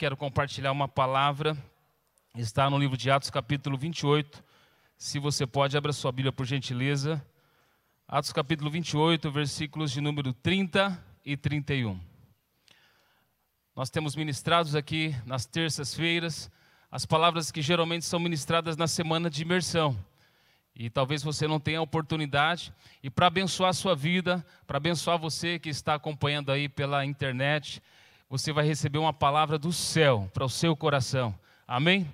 quero compartilhar uma palavra, está no livro de Atos, capítulo 28. Se você pode, abra sua Bíblia por gentileza. Atos, capítulo 28, versículos de número 30 e 31. Nós temos ministrados aqui nas terças-feiras as palavras que geralmente são ministradas na semana de imersão. E talvez você não tenha a oportunidade. E para abençoar a sua vida, para abençoar você que está acompanhando aí pela internet, você vai receber uma palavra do céu para o seu coração. Amém?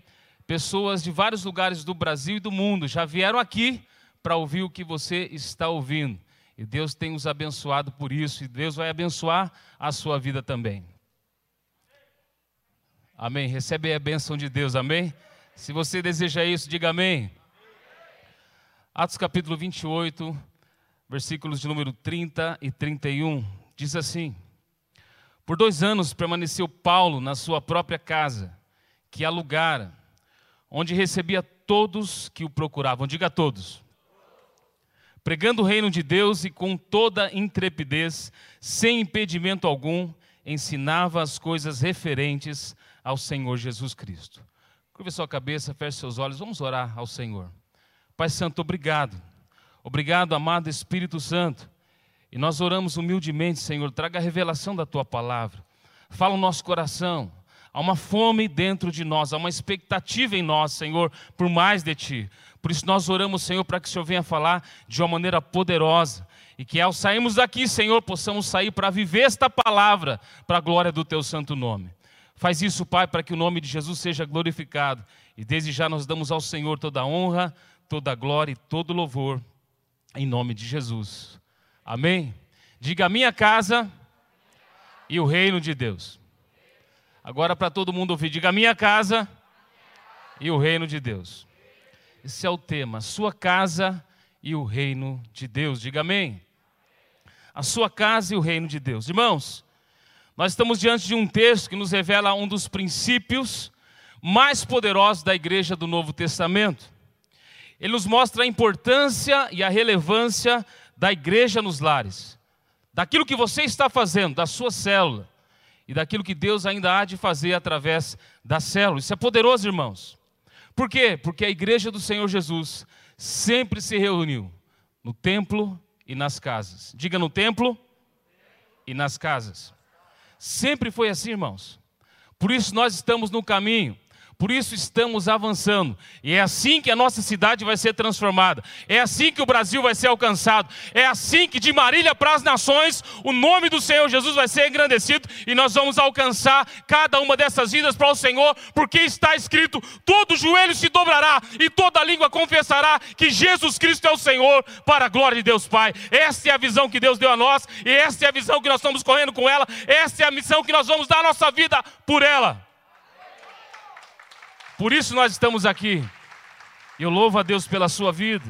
Pessoas de vários lugares do Brasil e do mundo já vieram aqui para ouvir o que você está ouvindo. E Deus tem os abençoado por isso, e Deus vai abençoar a sua vida também. Amém. Recebe a bênção de Deus, amém? Se você deseja isso, diga amém. Atos capítulo 28, versículos de número 30 e 31, diz assim: por dois anos permaneceu Paulo na sua própria casa, que alugara, onde recebia todos que o procuravam. Diga a todos. Pregando o reino de Deus e com toda intrepidez, sem impedimento algum, ensinava as coisas referentes ao Senhor Jesus Cristo. Curva sua cabeça, feche seus olhos, vamos orar ao Senhor. Pai Santo, obrigado. Obrigado, amado Espírito Santo e nós oramos humildemente, Senhor, traga a revelação da tua palavra. Fala o nosso coração. Há uma fome dentro de nós, há uma expectativa em nós, Senhor, por mais de ti. Por isso nós oramos, Senhor, para que o Senhor venha falar de uma maneira poderosa e que ao sairmos daqui, Senhor, possamos sair para viver esta palavra para a glória do teu santo nome. Faz isso, Pai, para que o nome de Jesus seja glorificado. E desde já nós damos ao Senhor toda a honra, toda a glória e todo o louvor, em nome de Jesus. Amém? Diga minha casa e o reino de Deus. Agora para todo mundo ouvir, diga minha casa e o reino de Deus. Esse é o tema, sua casa e o reino de Deus. Diga amém. A sua casa e o reino de Deus. Irmãos, nós estamos diante de um texto que nos revela um dos princípios mais poderosos da igreja do Novo Testamento. Ele nos mostra a importância e a relevância da igreja nos lares, daquilo que você está fazendo, da sua célula, e daquilo que Deus ainda há de fazer através da célula. Isso é poderoso, irmãos. Por quê? Porque a igreja do Senhor Jesus sempre se reuniu no templo e nas casas. Diga no templo e nas casas. Sempre foi assim, irmãos. Por isso nós estamos no caminho por isso estamos avançando. E é assim que a nossa cidade vai ser transformada. É assim que o Brasil vai ser alcançado. É assim que de Marília para as nações o nome do Senhor Jesus vai ser engrandecido e nós vamos alcançar cada uma dessas vidas para o Senhor, porque está escrito: todo joelho se dobrará e toda língua confessará que Jesus Cristo é o Senhor, para a glória de Deus Pai. Essa é a visão que Deus deu a nós e essa é a visão que nós estamos correndo com ela. Essa é a missão que nós vamos dar a nossa vida por ela. Por isso nós estamos aqui. Eu louvo a Deus pela sua vida.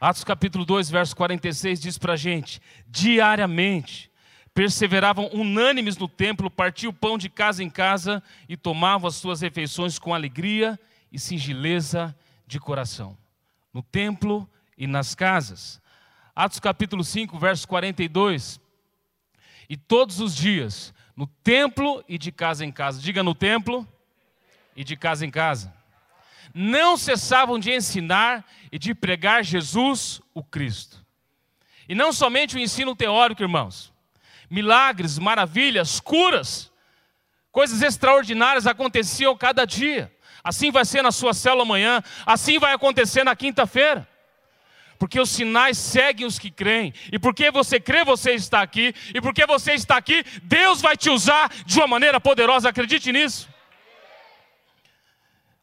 Atos capítulo 2, verso 46 diz para a gente: diariamente perseveravam unânimes no templo, partiam o pão de casa em casa e tomavam as suas refeições com alegria e singeleza de coração, no templo e nas casas. Atos capítulo 5, verso 42. E todos os dias, no templo e de casa em casa, diga no templo e de casa em casa. Não cessavam de ensinar e de pregar Jesus, o Cristo. E não somente o ensino teórico, irmãos. Milagres, maravilhas, curas, coisas extraordinárias aconteciam cada dia. Assim vai ser na sua célula amanhã, assim vai acontecer na quinta-feira. Porque os sinais seguem os que creem. E porque você crê, você está aqui. E porque você está aqui, Deus vai te usar de uma maneira poderosa. Acredite nisso.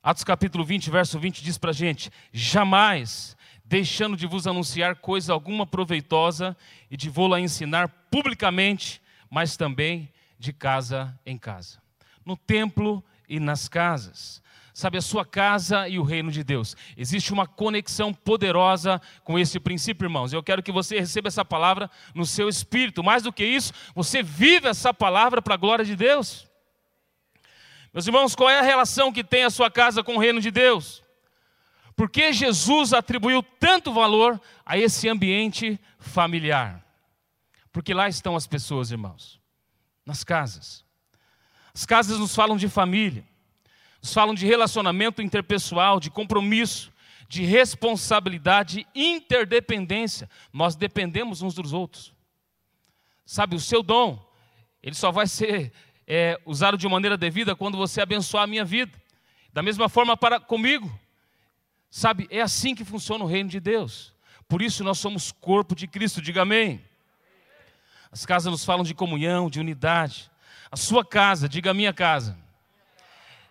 Atos capítulo 20, verso 20 diz para a gente: Jamais deixando de vos anunciar coisa alguma proveitosa e de vô-la ensinar publicamente, mas também de casa em casa, no templo e nas casas. Sabe, a sua casa e o reino de Deus. Existe uma conexão poderosa com esse princípio, irmãos. Eu quero que você receba essa palavra no seu espírito. Mais do que isso, você vive essa palavra para a glória de Deus. Meus irmãos, qual é a relação que tem a sua casa com o reino de Deus? Por que Jesus atribuiu tanto valor a esse ambiente familiar? Porque lá estão as pessoas, irmãos, nas casas. As casas nos falam de família, nos falam de relacionamento interpessoal, de compromisso, de responsabilidade, interdependência. Nós dependemos uns dos outros. Sabe, o seu dom, ele só vai ser é, usado de maneira devida quando você abençoar a minha vida. Da mesma forma para comigo. Sabe, é assim que funciona o reino de Deus. Por isso nós somos corpo de Cristo, diga amém. As casas nos falam de comunhão, de unidade. A sua casa, diga a minha casa,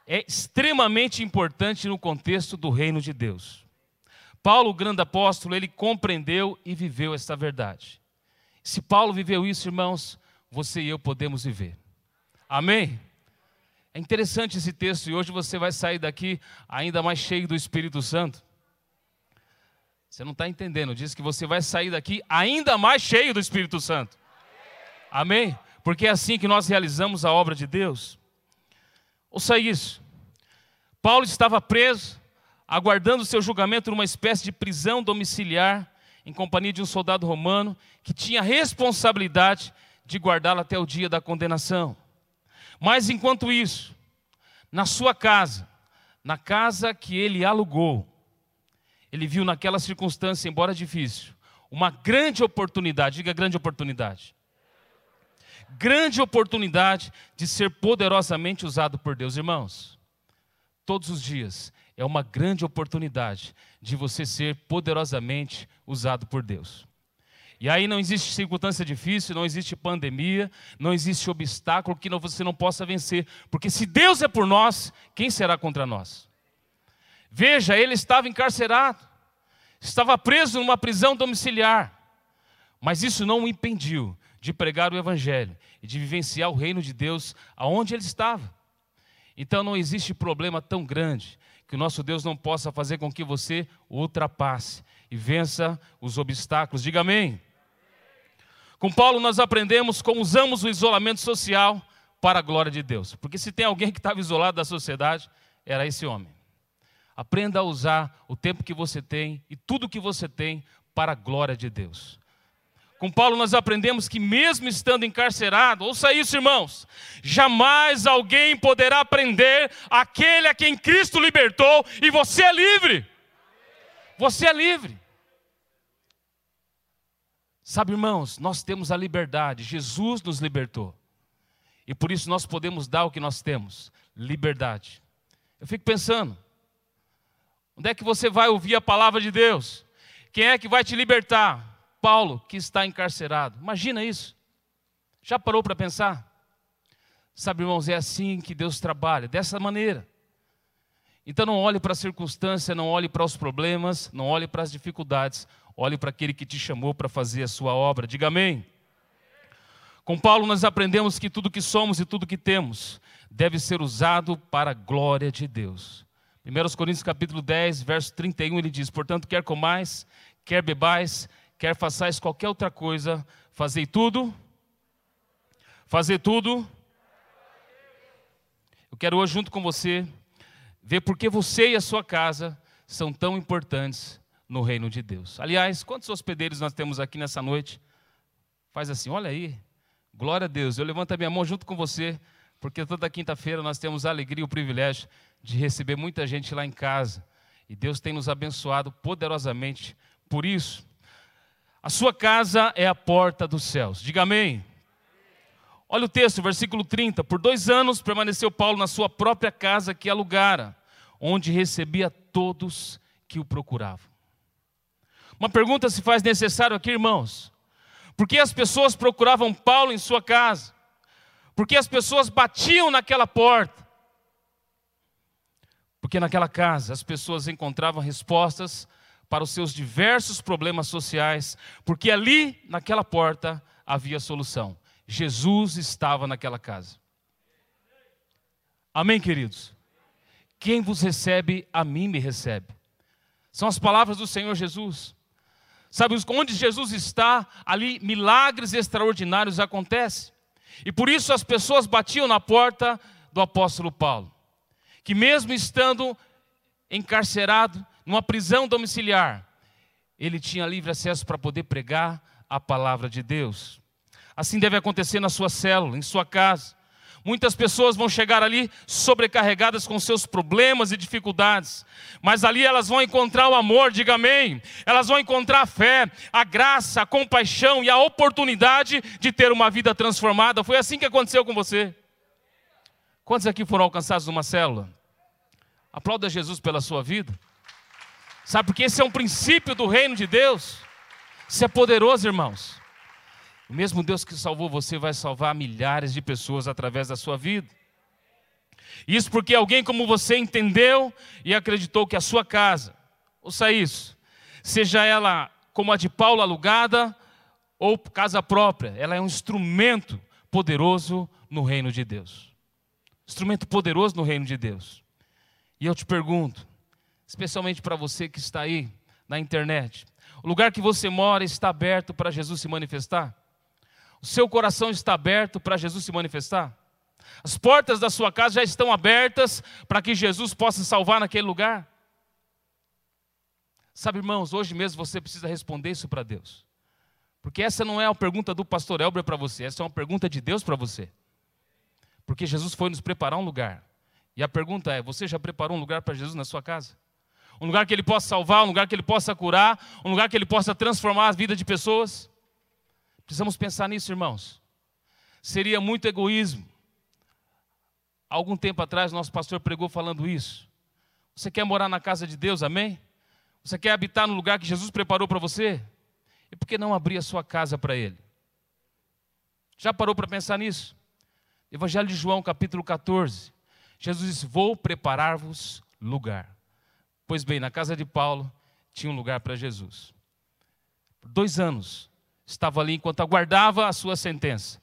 é extremamente importante no contexto do reino de Deus. Paulo, o grande apóstolo, ele compreendeu e viveu esta verdade. Se Paulo viveu isso, irmãos, você e eu podemos viver. Amém? É interessante esse texto e hoje você vai sair daqui ainda mais cheio do Espírito Santo. Você não está entendendo, diz que você vai sair daqui ainda mais cheio do Espírito Santo. Amém? Porque é assim que nós realizamos a obra de Deus. Ouça isso. Paulo estava preso, aguardando seu julgamento numa espécie de prisão domiciliar, em companhia de um soldado romano que tinha responsabilidade de guardá-lo até o dia da condenação. Mas enquanto isso, na sua casa, na casa que ele alugou, ele viu naquela circunstância, embora difícil, uma grande oportunidade, diga grande oportunidade. Grande oportunidade de ser poderosamente usado por Deus, irmãos. Todos os dias é uma grande oportunidade de você ser poderosamente usado por Deus. E aí não existe circunstância difícil, não existe pandemia, não existe obstáculo que você não possa vencer, porque se Deus é por nós, quem será contra nós? Veja, ele estava encarcerado, estava preso numa prisão domiciliar, mas isso não o impediu de pregar o Evangelho e de vivenciar o reino de Deus aonde ele estava. Então não existe problema tão grande que o nosso Deus não possa fazer com que você ultrapasse e vença os obstáculos. Diga amém. Com Paulo nós aprendemos como usamos o isolamento social para a glória de Deus. Porque se tem alguém que estava isolado da sociedade, era esse homem. Aprenda a usar o tempo que você tem e tudo que você tem para a glória de Deus. Com Paulo nós aprendemos que mesmo estando encarcerado, ouça isso, irmãos, jamais alguém poderá prender aquele a quem Cristo libertou e você é livre. Você é livre. Sabe, irmãos, nós temos a liberdade, Jesus nos libertou. E por isso nós podemos dar o que nós temos: liberdade. Eu fico pensando, onde é que você vai ouvir a palavra de Deus? Quem é que vai te libertar? Paulo, que está encarcerado. Imagina isso. Já parou para pensar? Sabe, irmãos, é assim que Deus trabalha, dessa maneira. Então não olhe para a circunstância, não olhe para os problemas, não olhe para as dificuldades, olhe para aquele que te chamou para fazer a sua obra. Diga amém. Com Paulo nós aprendemos que tudo que somos e tudo que temos deve ser usado para a glória de Deus. 1 Coríntios capítulo 10, verso 31, ele diz: "Portanto, quer comais, quer bebais, quer façais qualquer outra coisa, fazei tudo fazer tudo. Eu quero hoje junto com você ver por que você e a sua casa são tão importantes no reino de Deus. Aliás, quantos hospedeiros nós temos aqui nessa noite? Faz assim, olha aí, glória a Deus. Eu levanto a minha mão junto com você, porque toda quinta-feira nós temos a alegria e o privilégio de receber muita gente lá em casa. E Deus tem nos abençoado poderosamente por isso. A sua casa é a porta dos céus. Diga amém. Olha o texto, versículo 30. Por dois anos permaneceu Paulo na sua própria casa que alugara, onde recebia todos que o procuravam. Uma pergunta se faz necessário aqui, irmãos. Por que as pessoas procuravam Paulo em sua casa? Por que as pessoas batiam naquela porta? Porque naquela casa as pessoas encontravam respostas para os seus diversos problemas sociais, porque ali, naquela porta, havia solução. Jesus estava naquela casa. Amém, queridos? Quem vos recebe, a mim me recebe. São as palavras do Senhor Jesus. Sabe, onde Jesus está, ali milagres extraordinários acontecem. E por isso as pessoas batiam na porta do apóstolo Paulo, que mesmo estando encarcerado numa prisão domiciliar, ele tinha livre acesso para poder pregar a palavra de Deus. Assim deve acontecer na sua célula, em sua casa. Muitas pessoas vão chegar ali sobrecarregadas com seus problemas e dificuldades, mas ali elas vão encontrar o amor, diga amém. Elas vão encontrar a fé, a graça, a compaixão e a oportunidade de ter uma vida transformada. Foi assim que aconteceu com você. Quantos aqui foram alcançados numa célula? Aplauda Jesus pela sua vida. Sabe porque esse é um princípio do reino de Deus. Isso é poderoso, irmãos. O mesmo Deus que salvou você vai salvar milhares de pessoas através da sua vida. Isso porque alguém como você entendeu e acreditou que a sua casa, ouça isso, seja ela como a de Paulo alugada ou casa própria, ela é um instrumento poderoso no reino de Deus. Instrumento poderoso no reino de Deus. E eu te pergunto, especialmente para você que está aí na internet, o lugar que você mora está aberto para Jesus se manifestar? O seu coração está aberto para Jesus se manifestar? As portas da sua casa já estão abertas para que Jesus possa salvar naquele lugar? Sabe, irmãos, hoje mesmo você precisa responder isso para Deus. Porque essa não é a pergunta do pastor Elber para você, essa é uma pergunta de Deus para você. Porque Jesus foi nos preparar um lugar. E a pergunta é: você já preparou um lugar para Jesus na sua casa? Um lugar que ele possa salvar, um lugar que ele possa curar, um lugar que ele possa transformar a vida de pessoas? Precisamos pensar nisso, irmãos. Seria muito egoísmo. algum tempo atrás, nosso pastor pregou falando isso. Você quer morar na casa de Deus, amém? Você quer habitar no lugar que Jesus preparou para você? E por que não abrir a sua casa para Ele? Já parou para pensar nisso? Evangelho de João, capítulo 14. Jesus disse: Vou preparar-vos lugar. Pois bem, na casa de Paulo tinha um lugar para Jesus. Por dois anos, estava ali enquanto aguardava a sua sentença.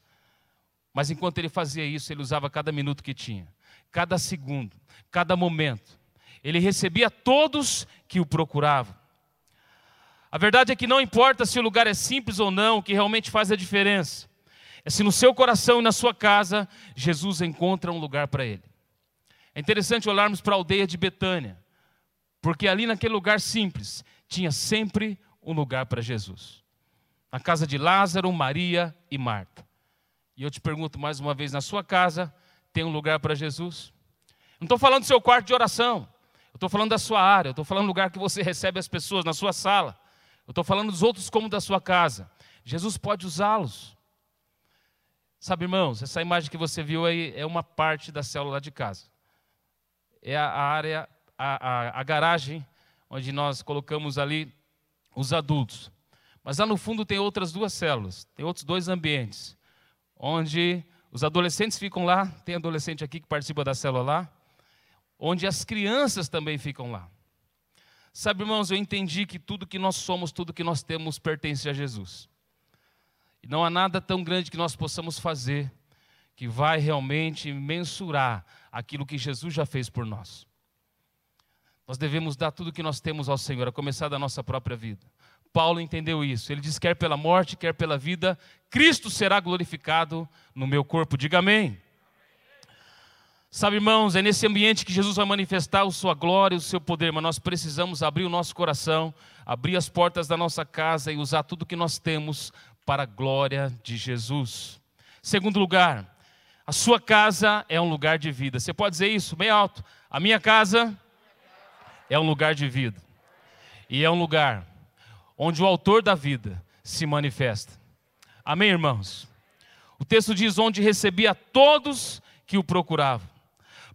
Mas enquanto ele fazia isso, ele usava cada minuto que tinha, cada segundo, cada momento. Ele recebia todos que o procuravam. A verdade é que não importa se o lugar é simples ou não, o que realmente faz a diferença é se no seu coração e na sua casa Jesus encontra um lugar para ele. É interessante olharmos para a aldeia de Betânia, porque ali naquele lugar simples tinha sempre um lugar para Jesus na casa de Lázaro, Maria e Marta. E eu te pergunto mais uma vez: na sua casa tem um lugar para Jesus? Não estou falando do seu quarto de oração, eu estou falando da sua área, eu estou falando do lugar que você recebe as pessoas, na sua sala, eu estou falando dos outros como da sua casa. Jesus pode usá-los. Sabe, irmãos, essa imagem que você viu aí é uma parte da célula de casa. É a área, a, a, a garagem, onde nós colocamos ali os adultos. Mas lá no fundo tem outras duas células, tem outros dois ambientes, onde os adolescentes ficam lá, tem adolescente aqui que participa da célula lá, onde as crianças também ficam lá. Sabe, irmãos, eu entendi que tudo que nós somos, tudo que nós temos pertence a Jesus. E não há nada tão grande que nós possamos fazer que vai realmente mensurar aquilo que Jesus já fez por nós. Nós devemos dar tudo que nós temos ao Senhor, a começar da nossa própria vida. Paulo entendeu isso. Ele diz: quer pela morte, quer pela vida, Cristo será glorificado no meu corpo. Diga amém. Sabe, irmãos, é nesse ambiente que Jesus vai manifestar a sua glória e o seu poder, mas nós precisamos abrir o nosso coração, abrir as portas da nossa casa e usar tudo que nós temos para a glória de Jesus. Segundo lugar, a sua casa é um lugar de vida. Você pode dizer isso bem alto. A minha casa é um lugar de vida. E é um lugar onde o autor da vida se manifesta. Amém, irmãos? O texto diz: onde recebia todos que o procuravam.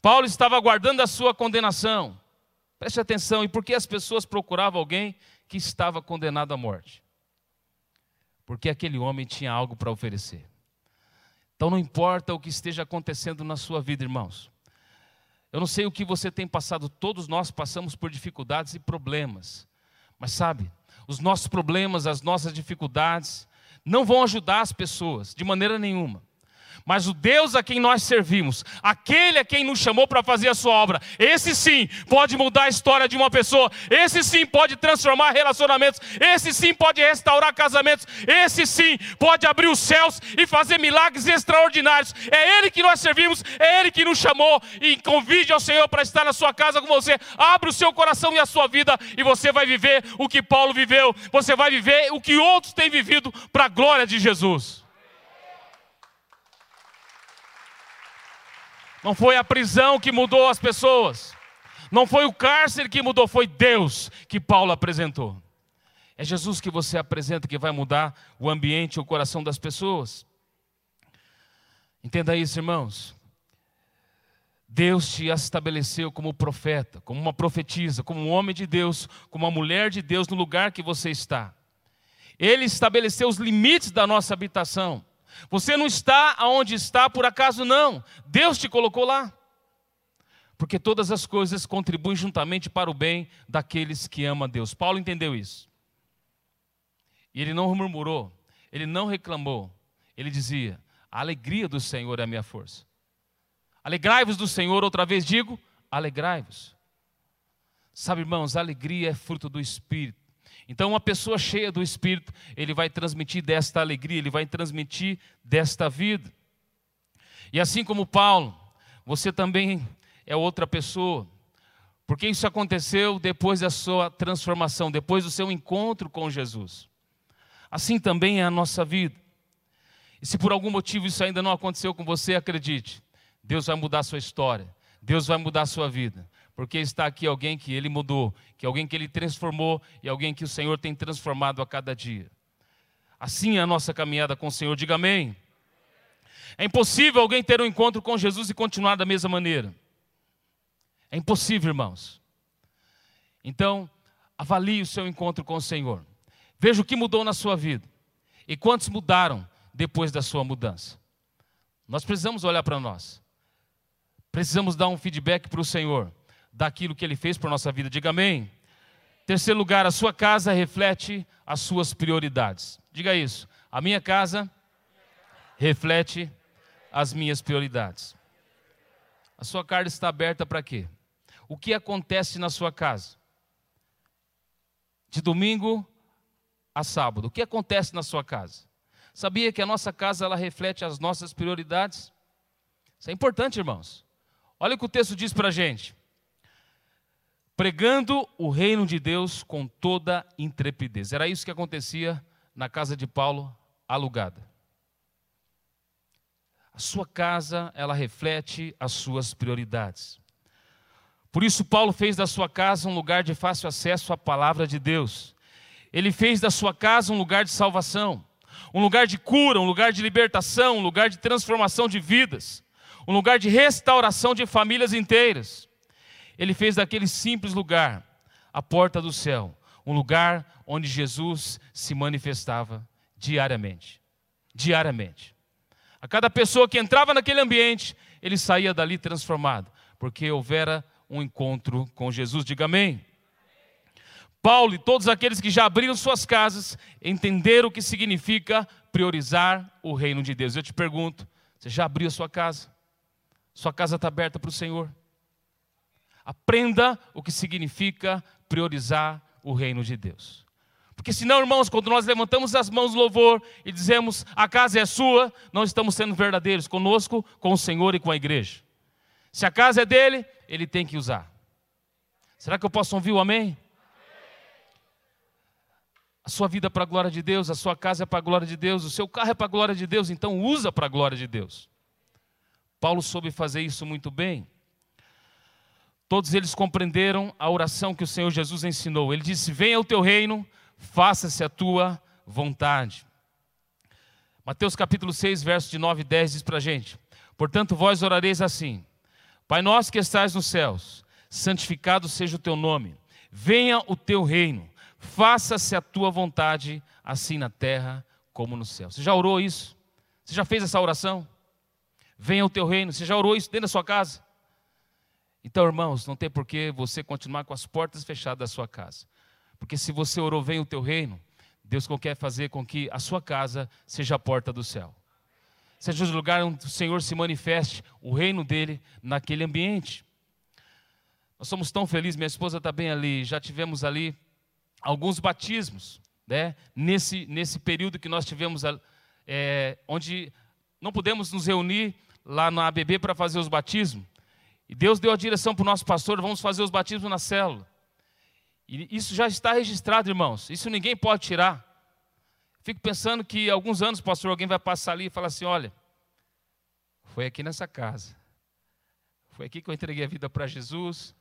Paulo estava aguardando a sua condenação. Preste atenção, e por que as pessoas procuravam alguém que estava condenado à morte? Porque aquele homem tinha algo para oferecer. Então não importa o que esteja acontecendo na sua vida, irmãos. Eu não sei o que você tem passado, todos nós passamos por dificuldades e problemas. Mas sabe, os nossos problemas, as nossas dificuldades, não vão ajudar as pessoas de maneira nenhuma. Mas o Deus a quem nós servimos, aquele a quem nos chamou para fazer a sua obra, esse sim pode mudar a história de uma pessoa, esse sim pode transformar relacionamentos, esse sim pode restaurar casamentos, esse sim pode abrir os céus e fazer milagres extraordinários. É Ele que nós servimos, é Ele que nos chamou e convide ao Senhor para estar na sua casa com você. Abra o seu coração e a sua vida e você vai viver o que Paulo viveu, você vai viver o que outros têm vivido para a glória de Jesus. Não foi a prisão que mudou as pessoas. Não foi o cárcere que mudou, foi Deus que Paulo apresentou. É Jesus que você apresenta que vai mudar o ambiente, o coração das pessoas. Entenda isso, irmãos. Deus te estabeleceu como profeta, como uma profetisa, como um homem de Deus, como uma mulher de Deus no lugar que você está. Ele estabeleceu os limites da nossa habitação. Você não está aonde está por acaso não. Deus te colocou lá. Porque todas as coisas contribuem juntamente para o bem daqueles que amam a Deus. Paulo entendeu isso. E ele não murmurou, ele não reclamou. Ele dizia: A alegria do Senhor é a minha força. Alegrai-vos do Senhor, outra vez digo, alegrai-vos. Sabe, irmãos, a alegria é fruto do Espírito. Então, uma pessoa cheia do Espírito, ele vai transmitir desta alegria, ele vai transmitir desta vida. E assim como Paulo, você também é outra pessoa, porque isso aconteceu depois da sua transformação, depois do seu encontro com Jesus. Assim também é a nossa vida. E se por algum motivo isso ainda não aconteceu com você, acredite, Deus vai mudar a sua história, Deus vai mudar a sua vida porque está aqui alguém que ele mudou, que alguém que ele transformou e alguém que o Senhor tem transformado a cada dia. Assim é a nossa caminhada com o Senhor, diga amém. É impossível alguém ter um encontro com Jesus e continuar da mesma maneira. É impossível, irmãos. Então, avalie o seu encontro com o Senhor. Veja o que mudou na sua vida e quantos mudaram depois da sua mudança. Nós precisamos olhar para nós. Precisamos dar um feedback para o Senhor daquilo que Ele fez por nossa vida. Diga amém. Terceiro lugar, a sua casa reflete as suas prioridades. Diga isso. A minha casa reflete as minhas prioridades. A sua casa está aberta para quê? O que acontece na sua casa? De domingo a sábado, o que acontece na sua casa? Sabia que a nossa casa ela reflete as nossas prioridades? Isso é importante, irmãos. Olha o que o texto diz para a gente pregando o reino de Deus com toda intrepidez. Era isso que acontecia na casa de Paulo alugada. A sua casa, ela reflete as suas prioridades. Por isso Paulo fez da sua casa um lugar de fácil acesso à palavra de Deus. Ele fez da sua casa um lugar de salvação, um lugar de cura, um lugar de libertação, um lugar de transformação de vidas, um lugar de restauração de famílias inteiras. Ele fez daquele simples lugar a porta do céu, um lugar onde Jesus se manifestava diariamente. Diariamente. A cada pessoa que entrava naquele ambiente, ele saía dali transformado, porque houvera um encontro com Jesus. Diga amém. Paulo e todos aqueles que já abriram suas casas entenderam o que significa priorizar o reino de Deus. Eu te pergunto: você já abriu a sua casa? Sua casa está aberta para o Senhor? Aprenda o que significa priorizar o reino de Deus. Porque senão, irmãos, quando nós levantamos as mãos no louvor e dizemos a casa é sua, não estamos sendo verdadeiros conosco, com o Senhor e com a igreja. Se a casa é dele, ele tem que usar. Será que eu posso ouvir o amém? A sua vida é para a glória de Deus, a sua casa é para a glória de Deus, o seu carro é para a glória de Deus, então usa para a glória de Deus. Paulo soube fazer isso muito bem. Todos eles compreenderam a oração que o Senhor Jesus ensinou. Ele disse: Venha o teu reino, faça-se a tua vontade. Mateus capítulo 6, versos de 9 e 10 diz para a gente: Portanto, vós orareis assim: Pai nosso que estás nos céus, santificado seja o teu nome, venha o teu reino, faça-se a tua vontade, assim na terra como no céu. Você já orou isso? Você já fez essa oração? Venha o teu reino. Você já orou isso dentro da sua casa? Então, irmãos, não tem por que você continuar com as portas fechadas da sua casa. Porque se você orou, vem o teu reino, Deus quer fazer com que a sua casa seja a porta do céu. Seja o lugar onde o Senhor se manifeste, o reino dele naquele ambiente. Nós somos tão felizes, minha esposa está bem ali, já tivemos ali alguns batismos, né? nesse, nesse período que nós tivemos, é, onde não pudemos nos reunir lá na ABB para fazer os batismos, e Deus deu a direção para o nosso pastor, vamos fazer os batismos na célula. E isso já está registrado, irmãos. Isso ninguém pode tirar. Fico pensando que alguns anos, pastor, alguém vai passar ali e falar assim: olha, foi aqui nessa casa. Foi aqui que eu entreguei a vida para Jesus.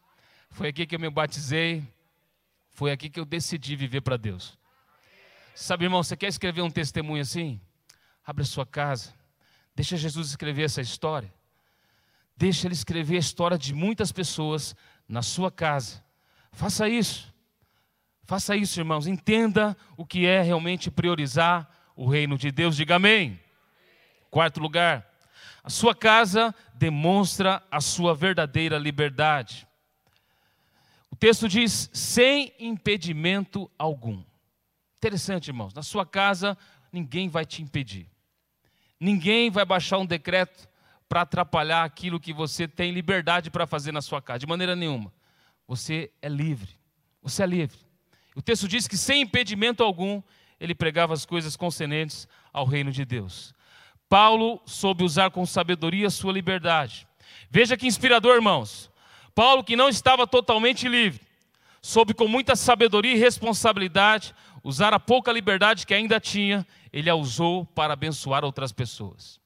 Foi aqui que eu me batizei. Foi aqui que eu decidi viver para Deus. Sabe, irmão, você quer escrever um testemunho assim? Abre a sua casa. Deixa Jesus escrever essa história. Deixa ele escrever a história de muitas pessoas na sua casa. Faça isso. Faça isso, irmãos. Entenda o que é realmente priorizar o reino de Deus. Diga amém. Quarto lugar, a sua casa demonstra a sua verdadeira liberdade. O texto diz: sem impedimento algum. Interessante, irmãos. Na sua casa, ninguém vai te impedir. Ninguém vai baixar um decreto para atrapalhar aquilo que você tem liberdade para fazer na sua casa, de maneira nenhuma. Você é livre. Você é livre. O texto diz que sem impedimento algum, ele pregava as coisas concernentes ao reino de Deus. Paulo soube usar com sabedoria a sua liberdade. Veja que inspirador, irmãos. Paulo, que não estava totalmente livre, soube com muita sabedoria e responsabilidade usar a pouca liberdade que ainda tinha, ele a usou para abençoar outras pessoas.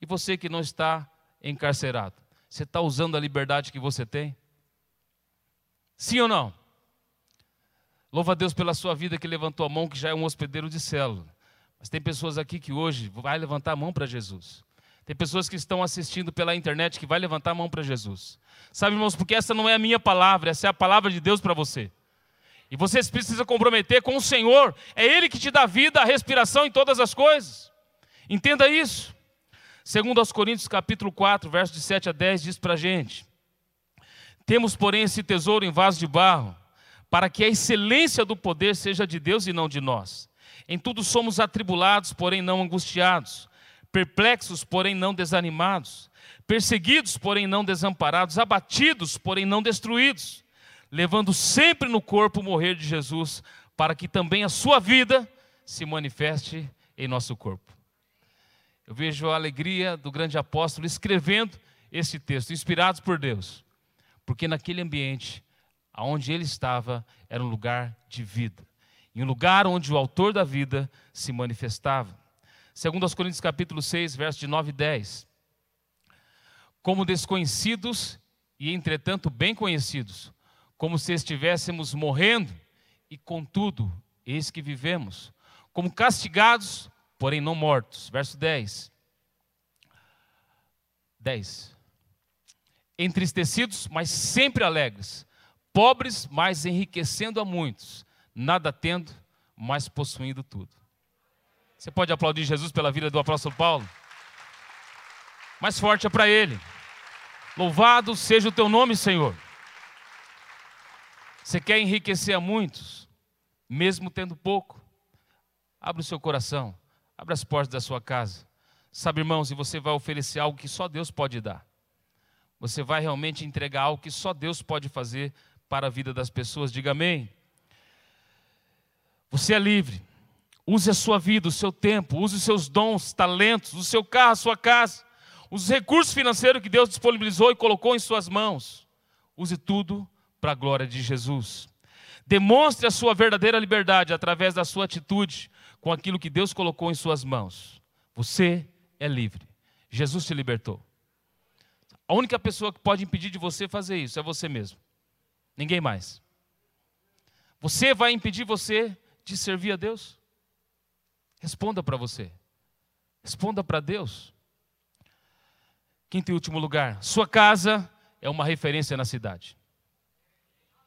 E você que não está encarcerado, você está usando a liberdade que você tem? Sim ou não? Louva a Deus pela sua vida que levantou a mão, que já é um hospedeiro de célula. Mas tem pessoas aqui que hoje vai levantar a mão para Jesus. Tem pessoas que estão assistindo pela internet que vai levantar a mão para Jesus. Sabe, irmãos, porque essa não é a minha palavra, essa é a palavra de Deus para você. E você precisa comprometer com o Senhor. É Ele que te dá vida, a respiração em todas as coisas. Entenda isso. Segundo aos Coríntios capítulo 4, versos de 7 a 10, diz para a gente. Temos, porém, esse tesouro em vaso de barro, para que a excelência do poder seja de Deus e não de nós. Em tudo somos atribulados, porém não angustiados, perplexos, porém não desanimados, perseguidos, porém não desamparados, abatidos, porém não destruídos, levando sempre no corpo o morrer de Jesus, para que também a sua vida se manifeste em nosso corpo. Eu vejo a alegria do grande apóstolo escrevendo esse texto, inspirados por Deus, porque naquele ambiente, aonde ele estava, era um lugar de vida em um lugar onde o autor da vida se manifestava. Segundo aos Coríntios capítulo 6, versos de 9 e 10. Como desconhecidos e entretanto bem conhecidos, como se estivéssemos morrendo e contudo, eis que vivemos, como castigados, porém não mortos. Verso 10. 10. Entristecidos, mas sempre alegres, pobres, mas enriquecendo a muitos, nada tendo, mas possuindo tudo. Você pode aplaudir Jesus pela vida do apóstolo Paulo? Mais forte é para ele. Louvado seja o teu nome, Senhor. Você quer enriquecer a muitos, mesmo tendo pouco? Abre o seu coração, abre as portas da sua casa. Sabe, irmãos, e você vai oferecer algo que só Deus pode dar. Você vai realmente entregar algo que só Deus pode fazer para a vida das pessoas. Diga amém. Você é livre. Use a sua vida, o seu tempo, use os seus dons, talentos, o seu carro, a sua casa, os recursos financeiros que Deus disponibilizou e colocou em suas mãos. Use tudo para a glória de Jesus. Demonstre a sua verdadeira liberdade através da sua atitude com aquilo que Deus colocou em suas mãos. Você é livre. Jesus te libertou. A única pessoa que pode impedir de você fazer isso é você mesmo. Ninguém mais. Você vai impedir você de servir a Deus? Responda para você. Responda para Deus. Quinto e último lugar, sua casa é uma referência na cidade.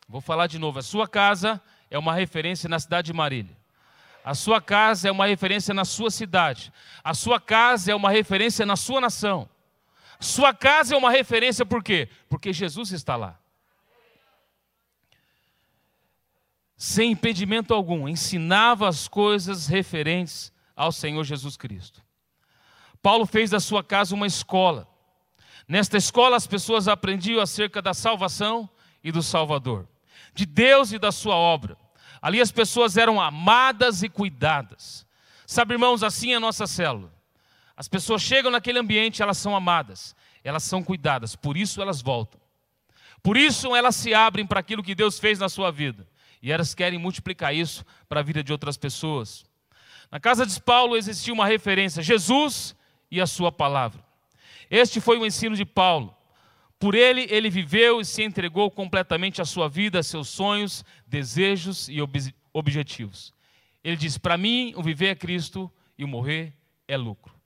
Vou falar de novo, a sua casa é uma referência na cidade de Marília. A sua casa é uma referência na sua cidade. A sua casa é uma referência na sua nação. Sua casa é uma referência por quê? Porque Jesus está lá. sem impedimento algum, ensinava as coisas referentes ao Senhor Jesus Cristo. Paulo fez da sua casa uma escola. Nesta escola, as pessoas aprendiam acerca da salvação e do Salvador, de Deus e da sua obra. Ali as pessoas eram amadas e cuidadas. Sabe, irmãos, assim é a nossa célula. As pessoas chegam naquele ambiente, elas são amadas, elas são cuidadas, por isso elas voltam. Por isso elas se abrem para aquilo que Deus fez na sua vida. E elas querem multiplicar isso para a vida de outras pessoas. Na casa de Paulo existia uma referência: Jesus e a sua palavra. Este foi o ensino de Paulo. Por ele, ele viveu e se entregou completamente à sua vida, a seus sonhos, desejos e ob objetivos. Ele diz: Para mim, o viver é Cristo e o morrer é lucro.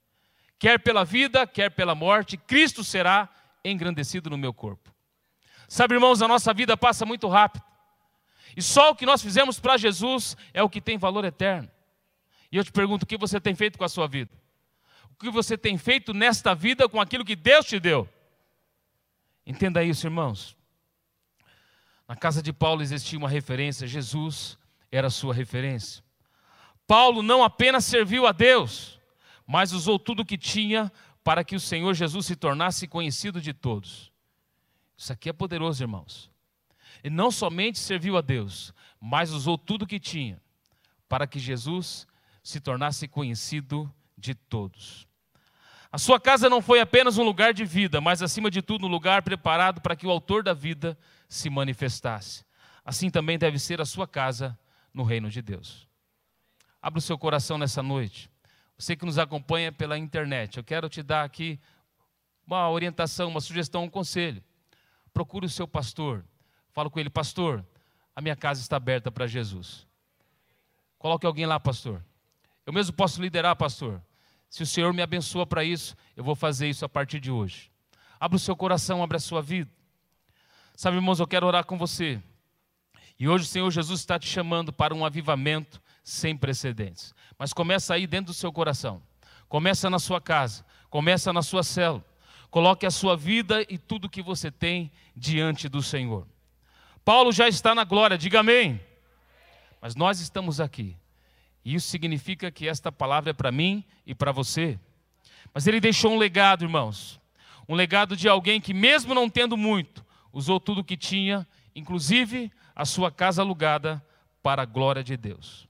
Quer pela vida, quer pela morte, Cristo será engrandecido no meu corpo. Sabe, irmãos, a nossa vida passa muito rápido. E só o que nós fizemos para Jesus é o que tem valor eterno. E eu te pergunto: o que você tem feito com a sua vida? O que você tem feito nesta vida com aquilo que Deus te deu? Entenda isso, irmãos. Na casa de Paulo existia uma referência, Jesus era sua referência. Paulo não apenas serviu a Deus, mas usou tudo o que tinha para que o Senhor Jesus se tornasse conhecido de todos. Isso aqui é poderoso, irmãos. E não somente serviu a Deus, mas usou tudo o que tinha para que Jesus se tornasse conhecido de todos. A sua casa não foi apenas um lugar de vida, mas acima de tudo um lugar preparado para que o autor da vida se manifestasse. Assim também deve ser a sua casa no reino de Deus. Abra o seu coração nessa noite. Você que nos acompanha pela internet, eu quero te dar aqui uma orientação, uma sugestão, um conselho. Procure o seu pastor. Fala com ele, pastor, a minha casa está aberta para Jesus. Coloque alguém lá, pastor. Eu mesmo posso liderar, pastor. Se o Senhor me abençoa para isso, eu vou fazer isso a partir de hoje. Abra o seu coração, abra a sua vida. Sabe, irmãos, eu quero orar com você. E hoje o Senhor Jesus está te chamando para um avivamento sem precedentes. Mas começa aí dentro do seu coração. Começa na sua casa, começa na sua célula. Coloque a sua vida e tudo que você tem diante do Senhor. Paulo já está na glória, diga amém. Mas nós estamos aqui. E isso significa que esta palavra é para mim e para você. Mas ele deixou um legado, irmãos. Um legado de alguém que, mesmo não tendo muito, usou tudo o que tinha, inclusive a sua casa alugada, para a glória de Deus.